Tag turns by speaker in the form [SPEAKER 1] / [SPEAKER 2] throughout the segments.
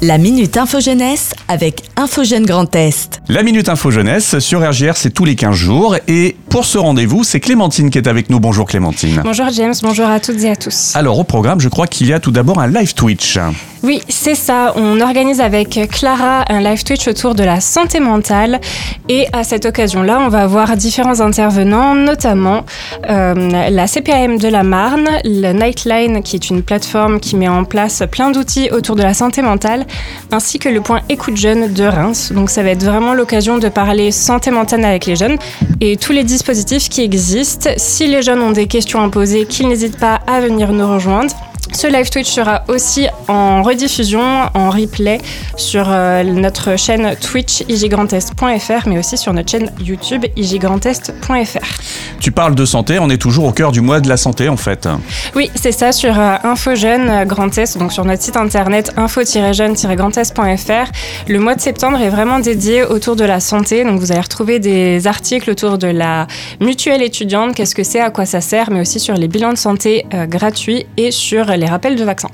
[SPEAKER 1] La Minute Info Jeunesse avec Info Jeune Grand Est.
[SPEAKER 2] La Minute Info Jeunesse sur RGR, c'est tous les 15 jours. Et pour ce rendez-vous, c'est Clémentine qui est avec nous. Bonjour Clémentine.
[SPEAKER 3] Bonjour James, bonjour à toutes et à tous.
[SPEAKER 2] Alors au programme, je crois qu'il y a tout d'abord un live Twitch.
[SPEAKER 3] Oui, c'est ça. On organise avec Clara un live Twitch autour de la santé mentale. Et à cette occasion-là, on va avoir différents intervenants, notamment euh, la CPAM de la Marne, le Nightline, qui est une plateforme qui met en place plein d'outils autour de la santé mentale, ainsi que le point Écoute Jeune de Reims. Donc ça va être vraiment l'occasion de parler santé mentale avec les jeunes et tous les dispositifs qui existent. Si les jeunes ont des questions à poser, qu'ils n'hésitent pas à venir nous rejoindre. Ce live Twitch sera aussi en rediffusion, en replay sur euh, notre chaîne Twitch iggrandest.fr, mais aussi sur notre chaîne YouTube iggrandest.fr.
[SPEAKER 2] Tu parles de santé, on est toujours au cœur du mois de la santé en fait.
[SPEAKER 3] Oui, c'est ça, sur euh, Info Jeune euh, Grand Est, donc sur notre site internet info-jeune-grandest.fr. Le mois de septembre est vraiment dédié autour de la santé, donc vous allez retrouver des articles autour de la mutuelle étudiante, qu'est-ce que c'est, à quoi ça sert, mais aussi sur les bilans de santé gratuits et sur les rappels de vaccins.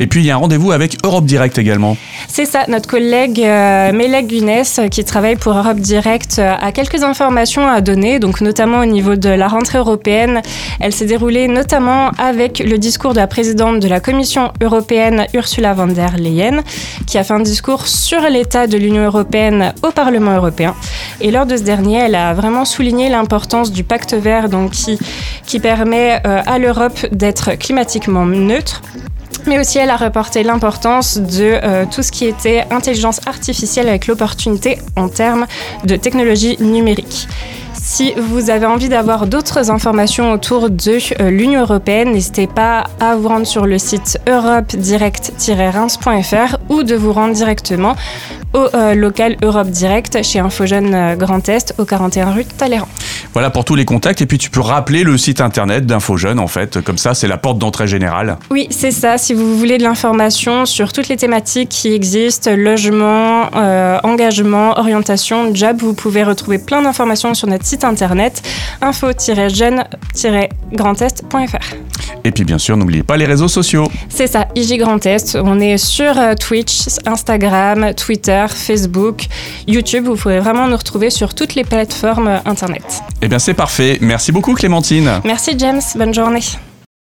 [SPEAKER 2] Et puis il y a un rendez-vous avec Europe Direct également.
[SPEAKER 3] C'est ça, notre collègue euh, Mélègue Guinness, qui travaille pour Europe Direct, euh, a quelques informations à donner, donc notamment au niveau de la rentrée européenne. Elle s'est déroulée notamment avec le discours de la présidente de la Commission européenne, Ursula von der Leyen, qui a fait un discours sur l'état de l'Union européenne au Parlement européen. Et lors de ce dernier, elle a vraiment souligné l'importance du pacte vert, donc qui, qui permet euh, à l'Europe d'être climatiquement neutre mais aussi elle a reporté l'importance de euh, tout ce qui était intelligence artificielle avec l'opportunité en termes de technologie numérique. Si vous avez envie d'avoir d'autres informations autour de euh, l'Union européenne, n'hésitez pas à vous rendre sur le site europe-direct-reims.fr ou de vous rendre directement au euh, local Europe Direct chez Infogène Grand Est au 41 rue Talleyrand.
[SPEAKER 2] Voilà pour tous les contacts. Et puis tu peux rappeler le site internet d'InfoJeune, en fait. Comme ça, c'est la porte d'entrée générale.
[SPEAKER 3] Oui, c'est ça. Si vous voulez de l'information sur toutes les thématiques qui existent, logement, euh, engagement, orientation, job, vous pouvez retrouver plein d'informations sur notre site internet info-jeune-grandest.fr.
[SPEAKER 2] Et puis bien sûr, n'oubliez pas les réseaux sociaux.
[SPEAKER 3] C'est ça, IG Grand Est. On est sur euh, Twitch, Instagram, Twitter, Facebook, YouTube. Vous pouvez vraiment nous retrouver sur toutes les plateformes internet.
[SPEAKER 2] Eh bien c'est parfait. Merci beaucoup Clémentine.
[SPEAKER 3] Merci James. Bonne journée.